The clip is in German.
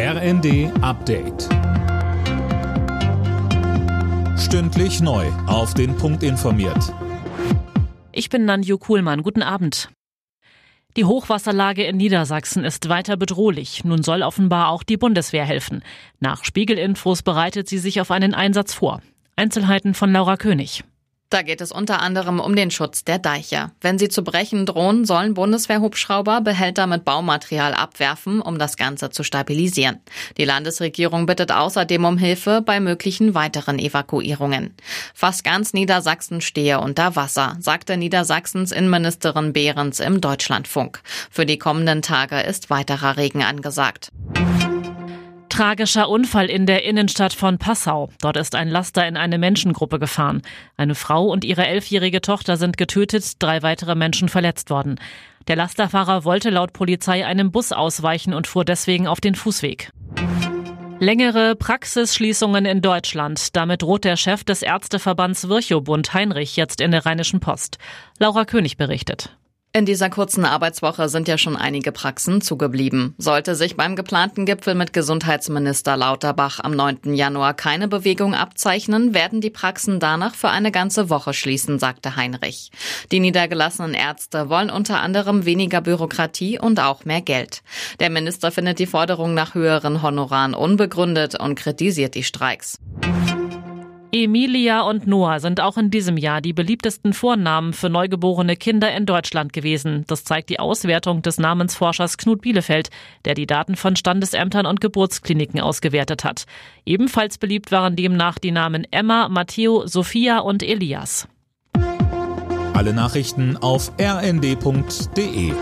RND Update. Stündlich neu. Auf den Punkt informiert. Ich bin Nanju Kuhlmann. Guten Abend. Die Hochwasserlage in Niedersachsen ist weiter bedrohlich. Nun soll offenbar auch die Bundeswehr helfen. Nach Spiegelinfos bereitet sie sich auf einen Einsatz vor. Einzelheiten von Laura König. Da geht es unter anderem um den Schutz der Deiche. Wenn sie zu brechen drohen, sollen Bundeswehrhubschrauber Behälter mit Baumaterial abwerfen, um das Ganze zu stabilisieren. Die Landesregierung bittet außerdem um Hilfe bei möglichen weiteren Evakuierungen. Fast ganz Niedersachsen stehe unter Wasser, sagte Niedersachsens Innenministerin Behrens im Deutschlandfunk. Für die kommenden Tage ist weiterer Regen angesagt. Tragischer Unfall in der Innenstadt von Passau. Dort ist ein Laster in eine Menschengruppe gefahren. Eine Frau und ihre elfjährige Tochter sind getötet, drei weitere Menschen verletzt worden. Der Lasterfahrer wollte laut Polizei einem Bus ausweichen und fuhr deswegen auf den Fußweg. Längere Praxisschließungen in Deutschland. Damit droht der Chef des Ärzteverbands Virchow-Bund Heinrich jetzt in der Rheinischen Post. Laura König berichtet. In dieser kurzen Arbeitswoche sind ja schon einige Praxen zugeblieben. Sollte sich beim geplanten Gipfel mit Gesundheitsminister Lauterbach am 9. Januar keine Bewegung abzeichnen, werden die Praxen danach für eine ganze Woche schließen, sagte Heinrich. Die niedergelassenen Ärzte wollen unter anderem weniger Bürokratie und auch mehr Geld. Der Minister findet die Forderung nach höheren Honoraren unbegründet und kritisiert die Streiks. Emilia und Noah sind auch in diesem Jahr die beliebtesten Vornamen für neugeborene Kinder in Deutschland gewesen. Das zeigt die Auswertung des Namensforschers Knut Bielefeld, der die Daten von Standesämtern und Geburtskliniken ausgewertet hat. Ebenfalls beliebt waren demnach die Namen Emma, Matteo, Sophia und Elias. Alle Nachrichten auf rnd.de